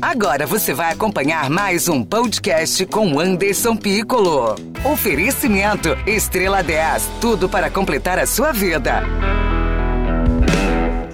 Agora você vai acompanhar mais um podcast com Anderson Piccolo. Oferecimento Estrela 10, tudo para completar a sua vida.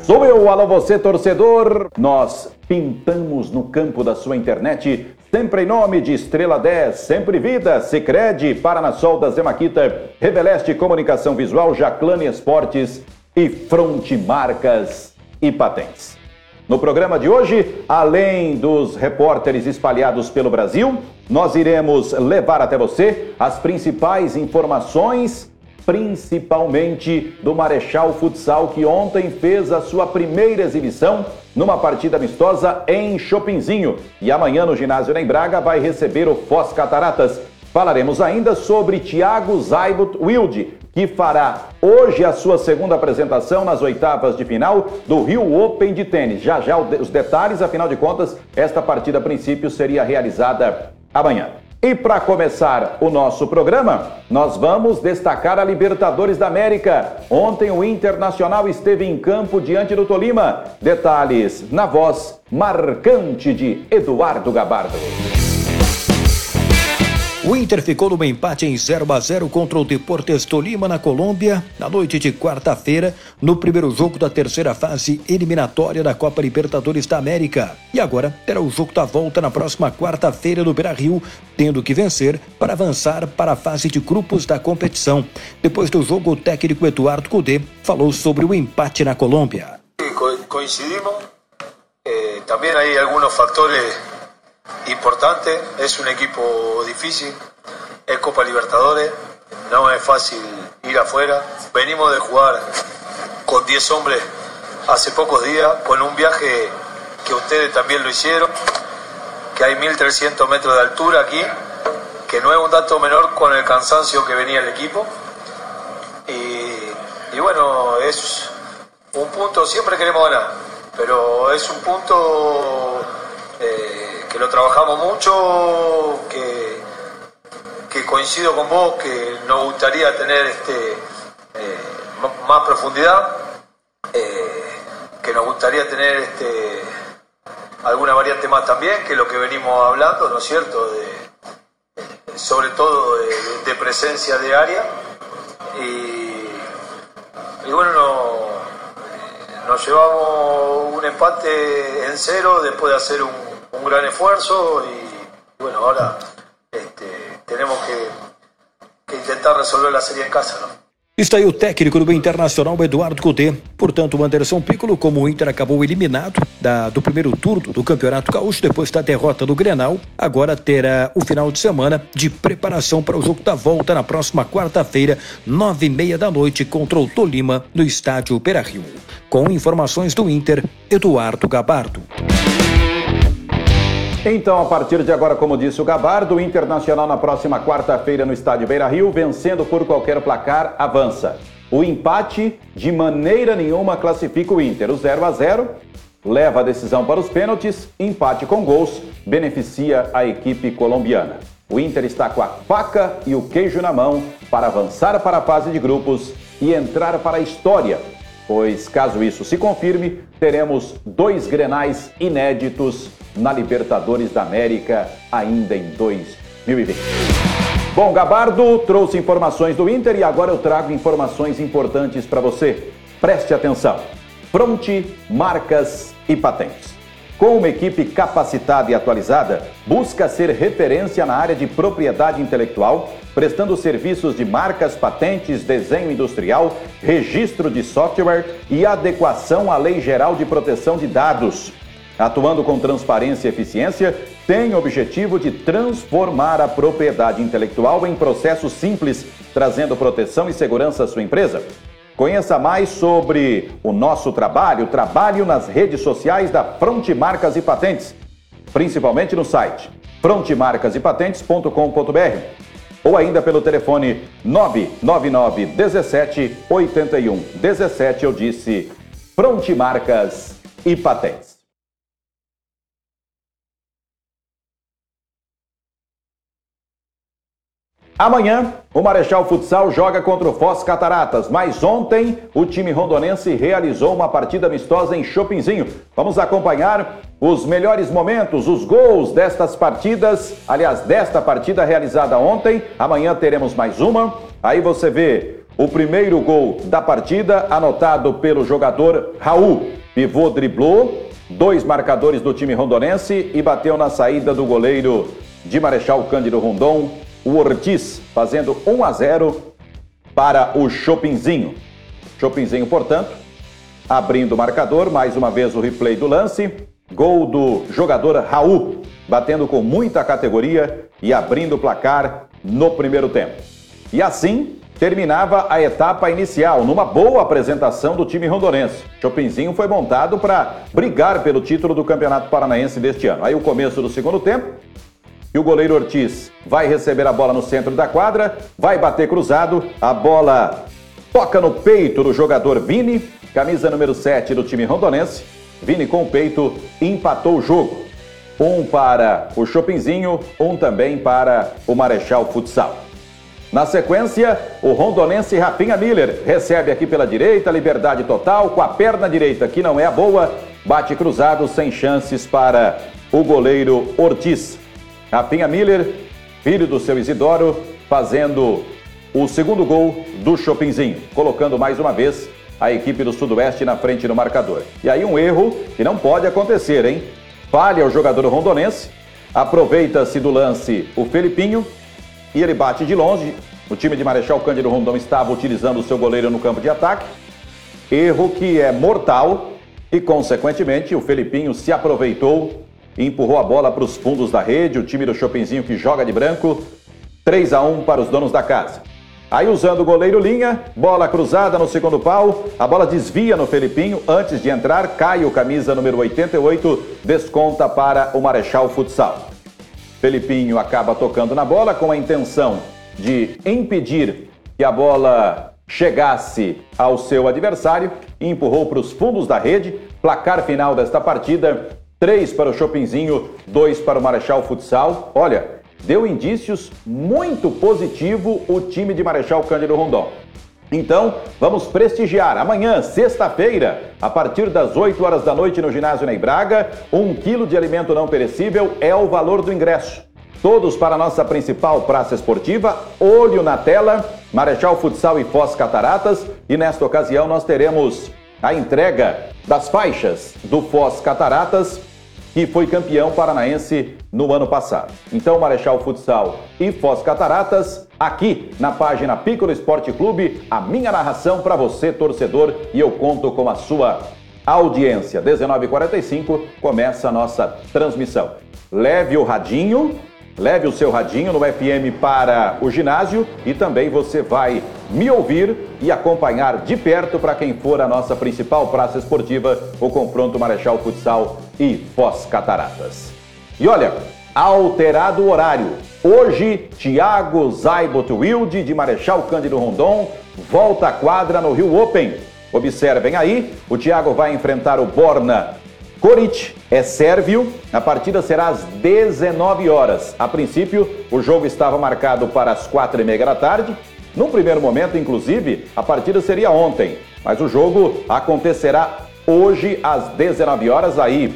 Sou eu, alô você torcedor. Nós pintamos no campo da sua internet, sempre em nome de Estrela 10, sempre vida, Sicredi, Paranasol da Zemaquita, Reveleste Comunicação Visual, Jaclane Esportes e Fronte Marcas e Patentes. No programa de hoje, além dos repórteres espalhados pelo Brasil, nós iremos levar até você as principais informações, principalmente do Marechal Futsal, que ontem fez a sua primeira exibição numa partida amistosa em Chopinzinho. E amanhã no ginásio em Braga vai receber o Foz Cataratas. Falaremos ainda sobre Thiago Zaibut Wilde, que fará hoje a sua segunda apresentação nas oitavas de final do Rio Open de tênis. Já já os detalhes, afinal de contas, esta partida a princípio seria realizada amanhã. E para começar o nosso programa, nós vamos destacar a Libertadores da América. Ontem o Internacional esteve em campo diante do Tolima. Detalhes na voz marcante de Eduardo Gabardo. O Inter ficou no empate em 0 a 0 contra o Deportes Tolima na Colômbia na noite de quarta-feira, no primeiro jogo da terceira fase eliminatória da Copa Libertadores da América. E agora terá o jogo da volta na próxima quarta-feira no Beira-Rio, tendo que vencer para avançar para a fase de grupos da competição. Depois do jogo, o técnico Eduardo Cudê falou sobre o empate na Colômbia. Coincidimos. Eh, também há alguns fatores importante, es un equipo difícil, es Copa Libertadores, no es fácil ir afuera. Venimos de jugar con 10 hombres hace pocos días, con un viaje que ustedes también lo hicieron, que hay 1300 metros de altura aquí, que no es un dato menor con el cansancio que venía el equipo. Y, bueno, es un punto, siempre queremos ganar, pero es un punto... Eh, que lo trabajamos mucho, que, que coincido con vos, que nos gustaría tener este, eh, más profundidad, eh, que nos gustaría tener este, alguna variante más también, que lo que venimos hablando, ¿no es cierto? De, sobre todo de, presencia de área. Y, bueno, nos llevamos un empate en cero después de hacer un un gran esfuerzo y bueno, ahora este, tenemos que, que intentar resolver la serie en casa, ¿no? Está aí o técnico do Internacional, Eduardo Cudê. Portanto, o Anderson Piccolo, como o Inter acabou eliminado da, do primeiro turno do Campeonato Gaúcho, depois da derrota do Grenal, agora terá o final de semana de preparação para o jogo da volta na próxima quarta-feira, nove e meia da noite, contra o Tolima, no estádio Beira-Rio. Com informações do Inter, Eduardo Gabardo. Então, a partir de agora, como disse o Gabardo, o Internacional na próxima quarta-feira no estádio Beira Rio, vencendo por qualquer placar, avança. O empate, de maneira nenhuma, classifica o Inter. O 0 a 0 leva a decisão para os pênaltis, empate com gols, beneficia a equipe colombiana. O Inter está com a faca e o queijo na mão para avançar para a fase de grupos e entrar para a história, pois, caso isso se confirme, teremos dois grenais inéditos na Libertadores da América ainda em 2020. Bom, Gabardo trouxe informações do Inter e agora eu trago informações importantes para você. Preste atenção. Fronte, marcas e patentes. Com uma equipe capacitada e atualizada, busca ser referência na área de propriedade intelectual, prestando serviços de marcas, patentes, desenho industrial, registro de software e adequação à Lei Geral de Proteção de Dados. Atuando com transparência e eficiência, tem o objetivo de transformar a propriedade intelectual em processo simples, trazendo proteção e segurança à sua empresa. Conheça mais sobre o nosso trabalho, trabalho nas redes sociais da Fronte Marcas e Patentes, principalmente no site frontemarcasepatentes.com.br ou ainda pelo telefone 999 17 81 17, eu disse Fronte Marcas e Patentes. Amanhã, o Marechal Futsal joga contra o Foz Cataratas, mas ontem o time rondonense realizou uma partida amistosa em Chopinzinho. Vamos acompanhar os melhores momentos, os gols destas partidas, aliás, desta partida realizada ontem. Amanhã teremos mais uma. Aí você vê o primeiro gol da partida, anotado pelo jogador Raul. Pivô driblou, dois marcadores do time rondonense e bateu na saída do goleiro de Marechal Cândido Rondon, o Ortiz, fazendo 1 a 0 para o Chopinzinho. Chopinzinho, portanto, abrindo o marcador, mais uma vez o replay do lance. Gol do jogador Raul, batendo com muita categoria e abrindo o placar no primeiro tempo. E assim terminava a etapa inicial, numa boa apresentação do time rondonense. Chopinzinho foi montado para brigar pelo título do Campeonato Paranaense deste ano. Aí o começo do segundo tempo, e o goleiro Ortiz vai receber a bola no centro da quadra, vai bater cruzado, a bola toca no peito do jogador Vini, camisa número 7 do time rondonense. Vini com o peito empatou o jogo. Um para o Chopinzinho, um também para o Marechal Futsal. Na sequência, o rondonense Rafinha Miller recebe aqui pela direita, liberdade total, com a perna direita que não é a boa, bate cruzado sem chances para o goleiro Ortiz. Rafinha Miller, filho do seu Isidoro, fazendo o segundo gol do Chopinzinho, colocando mais uma vez a equipe do Sudoeste na frente no marcador. E aí um erro que não pode acontecer, hein? Falha o jogador rondonense, aproveita-se do lance o Felipinho e ele bate de longe. O time de Marechal Cândido Rondon estava utilizando o seu goleiro no campo de ataque. Erro que é mortal e, consequentemente, o Felipinho se aproveitou empurrou a bola para os fundos da rede. O time do Chopinzinho que joga de branco. 3 a 1 para os donos da casa. Aí usando o goleiro linha, bola cruzada no segundo pau, a bola desvia no Felipinho, antes de entrar, cai o camisa número 88, desconta para o Marechal Futsal. Felipinho acaba tocando na bola com a intenção de impedir que a bola chegasse ao seu adversário e empurrou para os fundos da rede. Placar final desta partida: 3 para o Chopinzinho, 2 para o Marechal Futsal. Olha, deu indícios muito positivo o time de Marechal Cândido Rondon. Então, vamos prestigiar amanhã, sexta-feira, a partir das 8 horas da noite no ginásio Ney Braga, um quilo de alimento não perecível é o valor do ingresso. Todos para a nossa principal praça esportiva, olho na tela, Marechal Futsal e Foz Cataratas, e nesta ocasião nós teremos a entrega das faixas do Foz Cataratas que foi campeão paranaense no ano passado. Então, Marechal Futsal e Foz Cataratas, aqui na página Piccolo Esporte Clube, a minha narração para você, torcedor, e eu conto com a sua audiência. 19h45 começa a nossa transmissão. Leve o radinho Leve o seu radinho no FM para o ginásio e também você vai me ouvir e acompanhar de perto para quem for a nossa principal praça esportiva, o confronto Marechal Futsal e Foz Cataratas. E olha, alterado o horário. Hoje, Thiago Zaibot Wilde, de Marechal Cândido Rondon, volta à quadra no Rio Open. Observem aí, o Thiago vai enfrentar o Borna Coric é sérvio. A partida será às 19 horas. A princípio, o jogo estava marcado para as 4 e meia da tarde. Num primeiro momento, inclusive, a partida seria ontem, mas o jogo acontecerá hoje às 19 horas. Aí,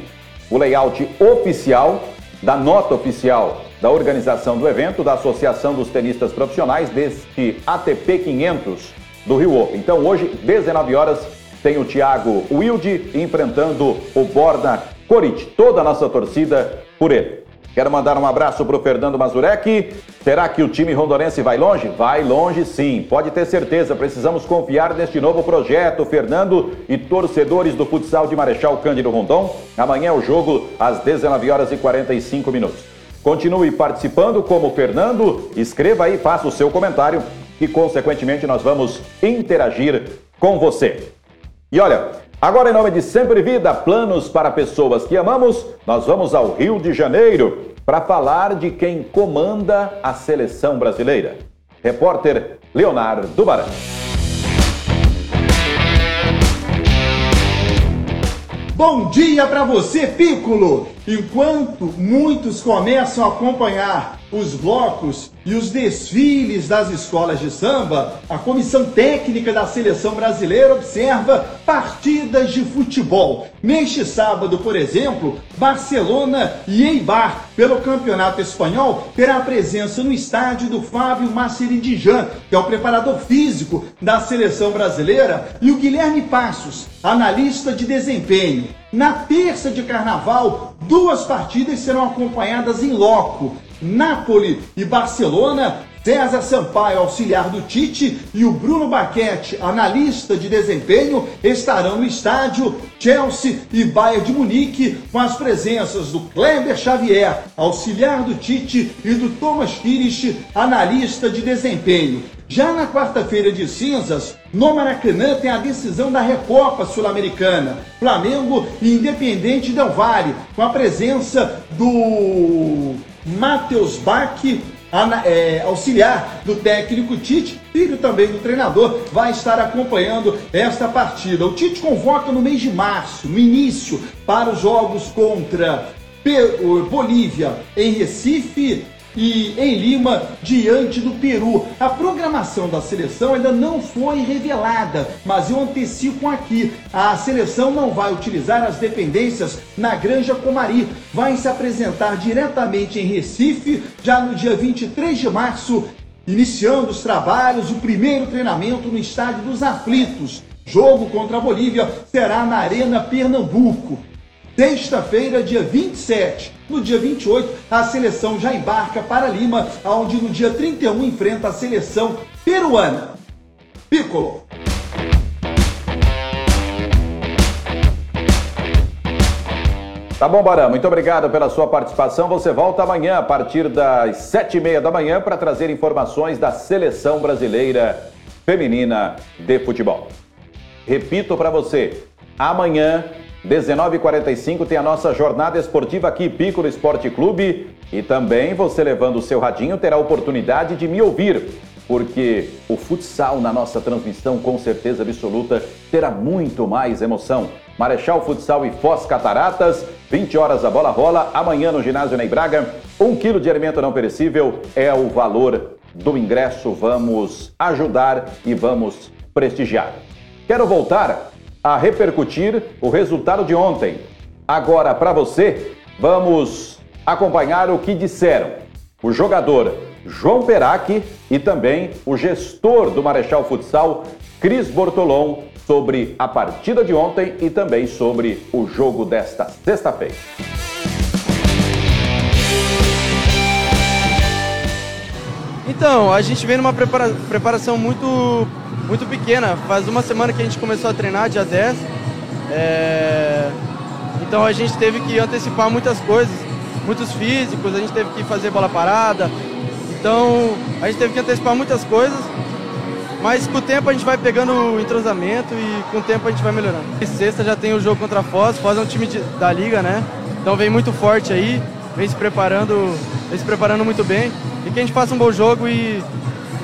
o layout oficial da nota oficial da organização do evento, da Associação dos Tenistas Profissionais deste ATP 500 do Rio Open. Então, hoje, 19 horas, tem o Thiago Wilde enfrentando o Borna Coric. Toda a nossa torcida por ele. Quero mandar um abraço para o Fernando Mazurek. Será que o time rondonense vai longe? Vai longe sim, pode ter certeza. Precisamos confiar neste novo projeto, Fernando e torcedores do futsal de Marechal Cândido Rondon. Amanhã é o jogo às 19 horas e 45 minutos. Continue participando como Fernando, escreva aí, faça o seu comentário e, consequentemente, nós vamos interagir com você. E olha, agora em nome de Sempre Vida, planos para pessoas que amamos, nós vamos ao Rio de Janeiro para falar de quem comanda a seleção brasileira. Repórter Leonardo Baran. Bom dia para você, Piccolo! Enquanto muitos começam a acompanhar os blocos e os desfiles das escolas de samba, a comissão técnica da seleção brasileira observa partidas de futebol. Neste sábado, por exemplo, Barcelona e Eibar, pelo Campeonato Espanhol, terá presença no estádio do Fábio Maceridijan, que é o preparador físico da seleção brasileira, e o Guilherme Passos, analista de desempenho. Na terça de carnaval, duas partidas serão acompanhadas em loco. Napoli e Barcelona, César Sampaio, auxiliar do Tite, e o Bruno Baquete, analista de desempenho, estarão no estádio Chelsea e Bayern de Munique, com as presenças do Kleber Xavier, auxiliar do Tite, e do Thomas Kirich, analista de desempenho. Já na quarta-feira de cinzas, no Maracanã tem a decisão da Recopa Sul-Americana. Flamengo e Independente Del Vale, com a presença do Matheus Bach, é, auxiliar do técnico Tite, filho também do treinador, vai estar acompanhando esta partida. O Tite convoca no mês de março, no início, para os jogos contra Bolívia em Recife e em Lima, diante do Peru. A programação da seleção ainda não foi revelada, mas eu antecipo aqui: a seleção não vai utilizar as dependências na Granja Comari, vai se apresentar diretamente em Recife, já no dia 23 de março, iniciando os trabalhos, o primeiro treinamento no Estádio dos Aflitos. Jogo contra a Bolívia será na Arena Pernambuco. Sexta-feira, dia 27. No dia 28, a seleção já embarca para Lima, onde no dia 31 enfrenta a seleção peruana. Piccolo. Tá bom, Barão. Muito obrigado pela sua participação. Você volta amanhã a partir das sete e meia da manhã para trazer informações da seleção brasileira feminina de futebol. Repito para você, amanhã 19h45 tem a nossa jornada esportiva aqui, Piccolo Esporte Clube. E também você levando o seu radinho terá a oportunidade de me ouvir, porque o futsal na nossa transmissão, com certeza absoluta, terá muito mais emoção. Marechal Futsal e Foz Cataratas, 20 horas a bola rola, amanhã no ginásio Ney Braga. Um quilo de alimento não perecível é o valor do ingresso. Vamos ajudar e vamos prestigiar. Quero voltar a repercutir o resultado de ontem. Agora, para você, vamos acompanhar o que disseram o jogador João Perac e também o gestor do Marechal Futsal, Cris Bortolom, sobre a partida de ontem e também sobre o jogo desta sexta-feira. Então, a gente vem numa prepara preparação muito muito pequena. Faz uma semana que a gente começou a treinar, dia 10. É... Então a gente teve que antecipar muitas coisas, muitos físicos, a gente teve que fazer bola parada. Então a gente teve que antecipar muitas coisas. Mas com o tempo a gente vai pegando o entrosamento e com o tempo a gente vai melhorando. E sexta já tem o jogo contra a Foz. Foz é um time de, da liga, né? Então vem muito forte aí, vem se preparando, vem se preparando muito bem. E que a gente faça um bom jogo e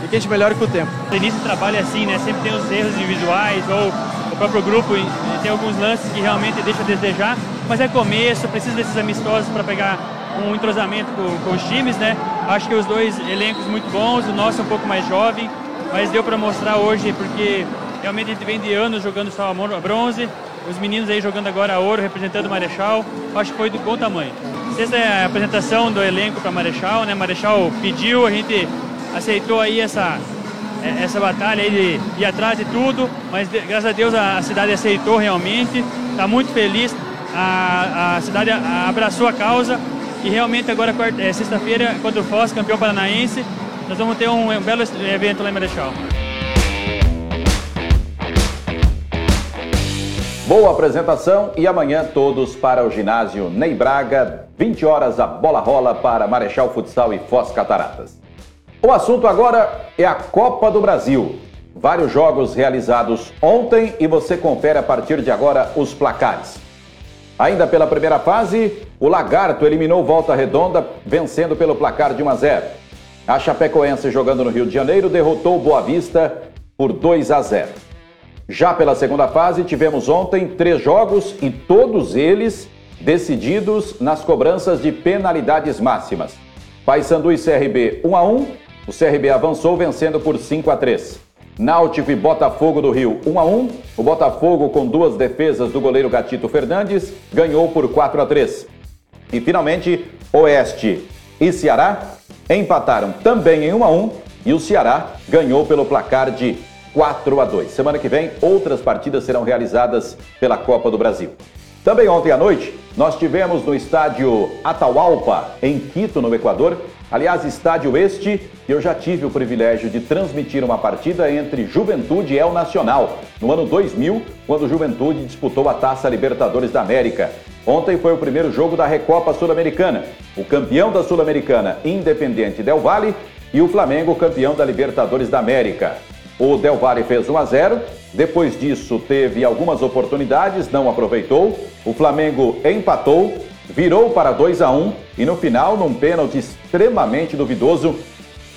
e que a gente melhore com o tempo. O início do trabalho é assim, né? Sempre tem os erros individuais ou o próprio grupo tem alguns lances que realmente deixa a desejar, mas é começo, precisa desses amistosos para pegar um entrosamento com, com, os times, né? Acho que os dois elencos muito bons, o nosso é um pouco mais jovem, mas deu para mostrar hoje porque realmente a gente vem de anos jogando só a bronze, os meninos aí jogando agora a ouro, representando o Marechal, acho que foi do bom tamanho. Essa é a apresentação do elenco para Marechal, né? Marechal pediu, a gente aceitou aí essa, é, essa batalha aí de ir atrás de tudo, mas graças a Deus a, cidade aceitou realmente, está muito feliz, a, a cidade abraçou a causa e realmente agora é, sexta-feira contra o Foz, campeão paranaense, nós vamos ter um, um belo evento lá em Marechal. Boa apresentação e amanhã todos para o ginásio Ney Braga, 20 horas a bola rola para Marechal Futsal e Foz Cataratas. O assunto agora é a Copa do Brasil. Vários jogos realizados ontem e você confere a partir de agora os placares. Ainda pela primeira fase, o Lagarto eliminou Volta Redonda, vencendo pelo placar de 1 a 0. A Chapecoense, jogando no Rio de Janeiro, derrotou o Boa Vista por 2 a 0. Já pela segunda fase, tivemos ontem três jogos e todos eles decididos nas cobranças de penalidades máximas. Paysandu e CRB 1 a 1. O CRB avançou vencendo por 5 a 3. Náutico e Botafogo do Rio 1 a 1. O Botafogo com duas defesas do goleiro Gatito Fernandes ganhou por 4 a 3. E finalmente, Oeste e Ceará empataram também em 1 a 1 e o Ceará ganhou pelo placar de 4 a 2. Semana que vem, outras partidas serão realizadas pela Copa do Brasil. Também ontem à noite, nós tivemos no estádio Atahualpa, em Quito, no Equador. Aliás, estádio este eu já tive o privilégio de transmitir uma partida entre Juventude e El Nacional, no ano 2000, quando Juventude disputou a Taça Libertadores da América. Ontem foi o primeiro jogo da Recopa Sul-Americana. O campeão da Sul-Americana, Independente Del Valle, e o Flamengo, campeão da Libertadores da América. O Del Valle fez 1 a 0. Depois disso, teve algumas oportunidades, não aproveitou. O Flamengo empatou, virou para 2 a 1 e no final, num pênalti extremamente duvidoso,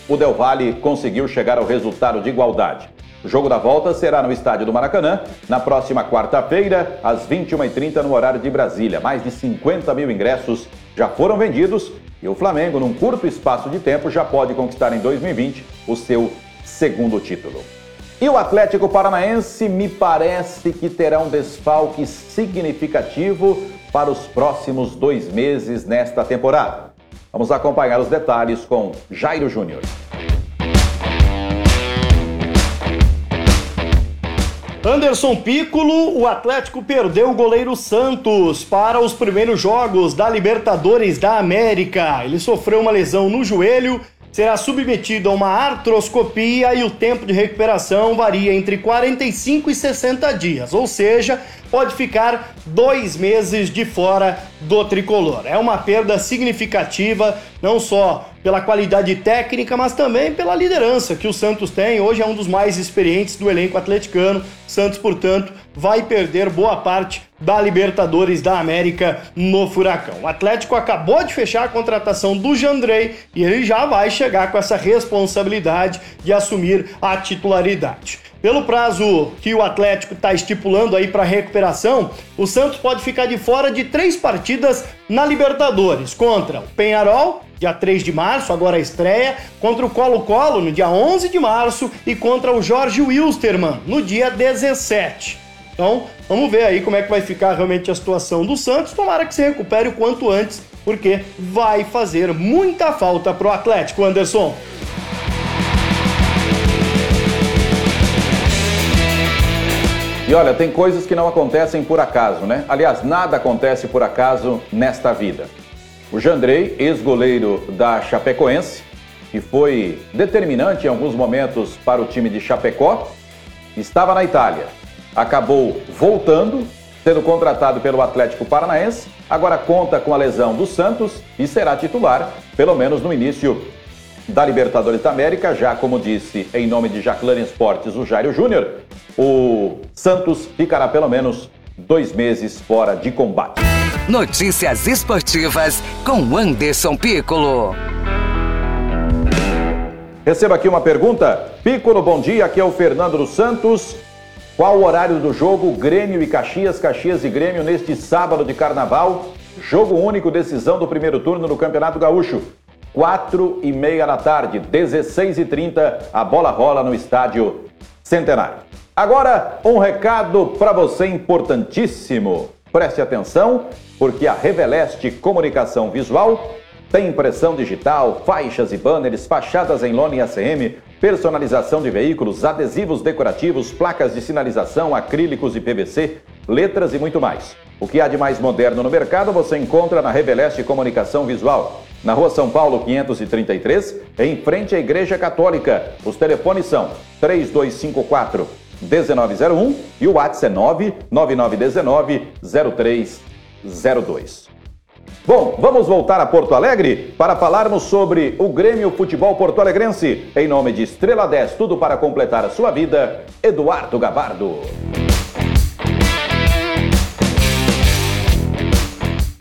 o Del Valle conseguiu chegar ao resultado de igualdade. O jogo da volta será no estádio do Maracanã, na próxima quarta-feira, às 21h30, no horário de Brasília. Mais de 50 mil ingressos já foram vendidos e o Flamengo, num curto espaço de tempo, já pode conquistar em 2020 o seu segundo título. E o Atlético Paranaense me parece que terá um desfalque significativo para os próximos dois meses nesta temporada. Vamos acompanhar os detalhes com Jairo Júnior. Anderson Piccolo, o Atlético perdeu o goleiro Santos para os primeiros jogos da Libertadores da América. Ele sofreu uma lesão no joelho será submetido a uma artroscopia e o tempo de recuperação varia entre 45 e 60 dias, ou seja, pode ficar dois meses de fora do tricolor. É uma perda significativa, não só pela qualidade técnica, mas também pela liderança que o Santos tem. Hoje é um dos mais experientes do elenco atleticano. Santos, portanto, vai perder boa parte da Libertadores da América no Furacão. O Atlético acabou de fechar a contratação do Jandrei e ele já vai chegar com essa responsabilidade de assumir a titularidade. Pelo prazo que o Atlético está estipulando aí para recuperação, o Santos pode ficar de fora de três partidas na Libertadores contra o Penharol, dia 3 de março, agora a estreia, contra o Colo-Colo no dia 11 de março e contra o Jorge Wilstermann no dia 17. Então, vamos ver aí como é que vai ficar realmente a situação do Santos. Tomara que se recupere o quanto antes, porque vai fazer muita falta pro Atlético, Anderson. E olha, tem coisas que não acontecem por acaso, né? Aliás, nada acontece por acaso nesta vida. O Jandrei, ex-goleiro da Chapecoense, que foi determinante em alguns momentos para o time de Chapecó, estava na Itália. Acabou voltando, sendo contratado pelo Atlético Paranaense, agora conta com a lesão do Santos e será titular, pelo menos no início da Libertadores da América, já como disse em nome de Jaclane Esportes o Jairo Júnior, o Santos ficará pelo menos dois meses fora de combate. Notícias esportivas com Anderson Piccolo. Receba aqui uma pergunta. Piccolo, bom dia. Aqui é o Fernando dos Santos. Qual o horário do jogo Grêmio e Caxias, Caxias e Grêmio neste sábado de carnaval? Jogo único, decisão do primeiro turno do Campeonato Gaúcho. Quatro e meia da tarde, 16 e 30 a bola rola no estádio Centenário. Agora, um recado para você importantíssimo. Preste atenção, porque a Reveleste Comunicação Visual tem impressão digital, faixas e banners, fachadas em lona e ACM, personalização de veículos, adesivos decorativos, placas de sinalização, acrílicos e PVC, letras e muito mais. O que há de mais moderno no mercado você encontra na Reveleste Comunicação Visual. Na rua São Paulo 533, em frente à Igreja Católica. Os telefones são 3254 1901 e o WhatsApp é 99919 0302. Bom, vamos voltar a Porto Alegre para falarmos sobre o Grêmio Futebol Porto Alegrense. Em nome de Estrela 10, tudo para completar a sua vida, Eduardo Gabardo.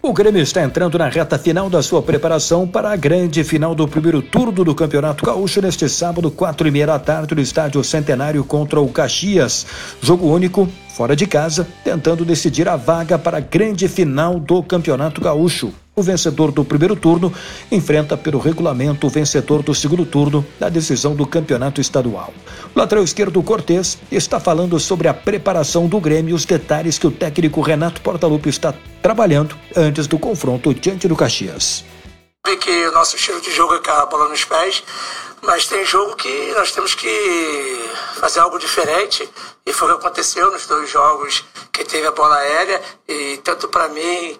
O Grêmio está entrando na reta final da sua preparação para a grande final do primeiro turno do Campeonato Gaúcho neste sábado, quatro e meia da tarde, no Estádio Centenário contra o Caxias. Jogo único, fora de casa, tentando decidir a vaga para a grande final do Campeonato Gaúcho. O vencedor do primeiro turno enfrenta pelo regulamento o vencedor do segundo turno da decisão do campeonato estadual. O lateral esquerdo Cortes está falando sobre a preparação do Grêmio e os detalhes que o técnico Renato Portaluppi está trabalhando antes do confronto diante do Caxias. Que o nosso estilo de jogo é com a bola nos pés, mas tem jogo que nós temos que fazer algo diferente e foi o que aconteceu nos dois jogos que teve a bola aérea e tanto para mim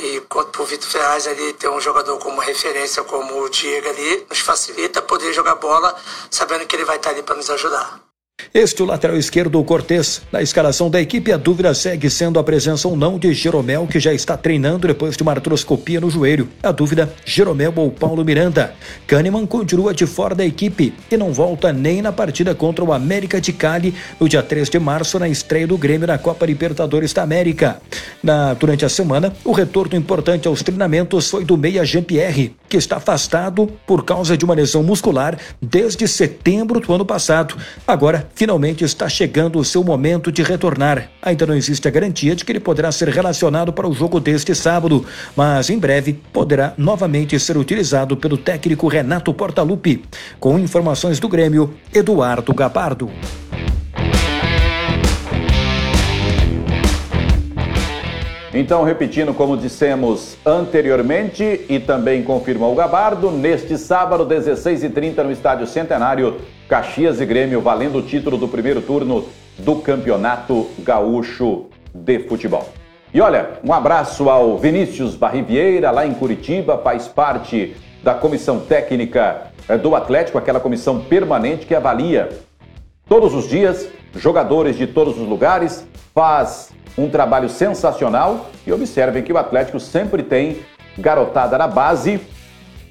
e quanto o Vitor Ferraz ali ter um jogador como referência, como o Diego ali, nos facilita poder jogar bola, sabendo que ele vai estar ali para nos ajudar. Este o lateral esquerdo Cortes. Na escalação da equipe, a dúvida segue sendo a presença ou não de Jeromel, que já está treinando depois de uma artroscopia no joelho. A dúvida, Jeromel ou Paulo Miranda. Kahneman continua de fora da equipe e não volta nem na partida contra o América de Cali no dia 3 de março, na estreia do Grêmio na Copa Libertadores da América. Na, durante a semana, o retorno importante aos treinamentos foi do meia Jean-Pierre, que está afastado por causa de uma lesão muscular desde setembro do ano passado. Agora, finalmente está chegando o seu momento de retornar. Ainda não existe a garantia de que ele poderá ser relacionado para o jogo deste sábado, mas em breve poderá novamente ser utilizado pelo técnico Renato Portaluppi. Com informações do Grêmio, Eduardo Gabardo. Então, repetindo como dissemos anteriormente e também confirmou o Gabardo, neste sábado, 16h30, no Estádio Centenário, Caxias e Grêmio valendo o título do primeiro turno do Campeonato Gaúcho de Futebol. E olha, um abraço ao Vinícius Barrivieira, lá em Curitiba, faz parte da comissão técnica eh, do Atlético, aquela comissão permanente que avalia todos os dias jogadores de todos os lugares, faz um trabalho sensacional e observem que o Atlético sempre tem garotada na base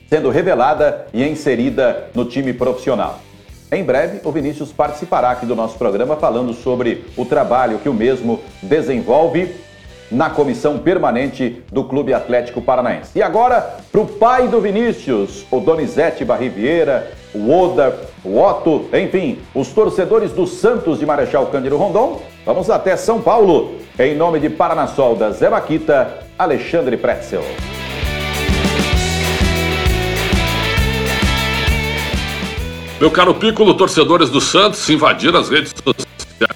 sendo revelada e inserida no time profissional. Em breve, o Vinícius participará aqui do nosso programa falando sobre o trabalho que o mesmo desenvolve na comissão permanente do Clube Atlético Paranaense. E agora, para o pai do Vinícius, o Donizete Barriviera, o Oda, o Otto, enfim, os torcedores do Santos de Marechal Cândido Rondon, vamos até São Paulo, em nome de Paranasol da Zé Maquita, Alexandre Pretzel. Meu caro Piccolo, torcedores do Santos invadiram as redes sociais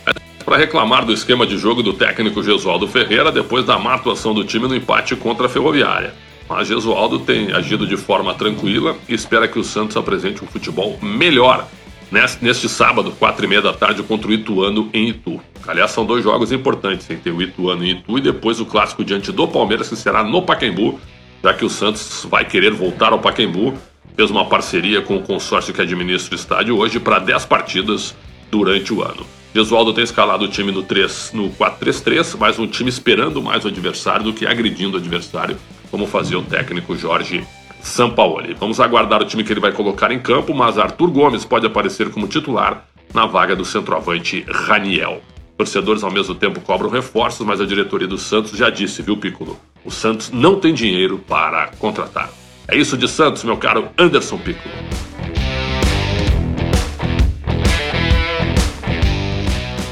para reclamar do esquema de jogo do técnico Gesualdo Ferreira depois da má atuação do time no empate contra a Ferroviária. Mas Gesualdo tem agido de forma tranquila e espera que o Santos apresente um futebol melhor neste sábado, quatro e meia da tarde, contra o Ituano em Itu. Aliás, são dois jogos importantes, tem ter o Ituano em Itu e depois o clássico diante do Palmeiras, que será no Pacaembu, já que o Santos vai querer voltar ao Pacaembu fez uma parceria com o consórcio que administra o estádio hoje para 10 partidas durante o ano. Gesualdo tem escalado o time no, 3, no 4-3-3, mas um time esperando mais o adversário do que agredindo o adversário, como fazia o técnico Jorge Sampaoli. Vamos aguardar o time que ele vai colocar em campo, mas Arthur Gomes pode aparecer como titular na vaga do centroavante Raniel. Torcedores ao mesmo tempo cobram reforços, mas a diretoria do Santos já disse, viu, Piccolo? O Santos não tem dinheiro para contratar. É isso de Santos, meu caro Anderson Piccolo.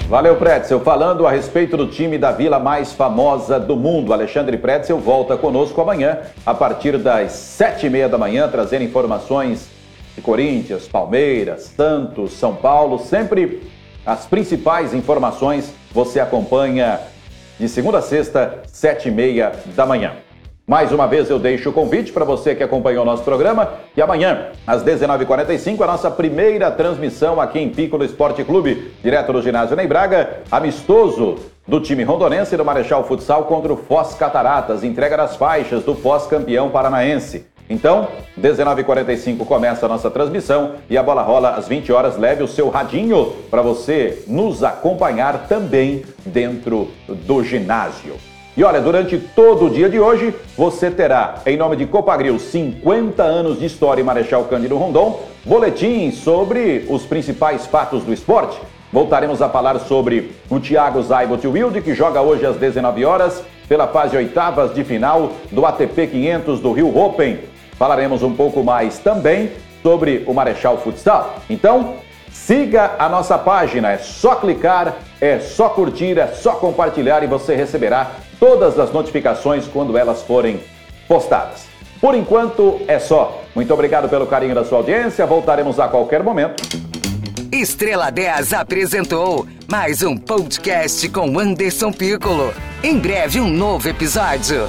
Valeu, Pretzel. Falando a respeito do time da vila mais famosa do mundo, Alexandre Pretzel volta conosco amanhã, a partir das sete e meia da manhã, trazendo informações de Corinthians, Palmeiras, Santos, São Paulo. Sempre as principais informações você acompanha de segunda a sexta, sete e meia da manhã. Mais uma vez eu deixo o convite para você que acompanhou o nosso programa e amanhã, às 19h45, a nossa primeira transmissão aqui em Pico no Esporte Clube, direto do ginásio Ney Braga, amistoso do time rondonense do Marechal Futsal contra o Foz Cataratas, entrega das faixas do Foz campeão paranaense. Então, 19h45 começa a nossa transmissão e a bola rola às 20 horas. Leve o seu radinho para você nos acompanhar também dentro do ginásio. E olha, durante todo o dia de hoje, você terá, em nome de Copagril, 50 anos de história em Marechal Cândido Rondon, boletim sobre os principais fatos do esporte. Voltaremos a falar sobre o Thiago Zaibot Wilde, que joga hoje às 19 horas pela fase oitavas de final do ATP 500 do Rio Open. Falaremos um pouco mais também sobre o Marechal Futsal. Então, siga a nossa página, é só clicar, é só curtir, é só compartilhar e você receberá todas as notificações quando elas forem postadas. Por enquanto é só. Muito obrigado pelo carinho da sua audiência. Voltaremos a qualquer momento. Estrela 10 apresentou mais um podcast com Anderson Piccolo. Em breve, um novo episódio.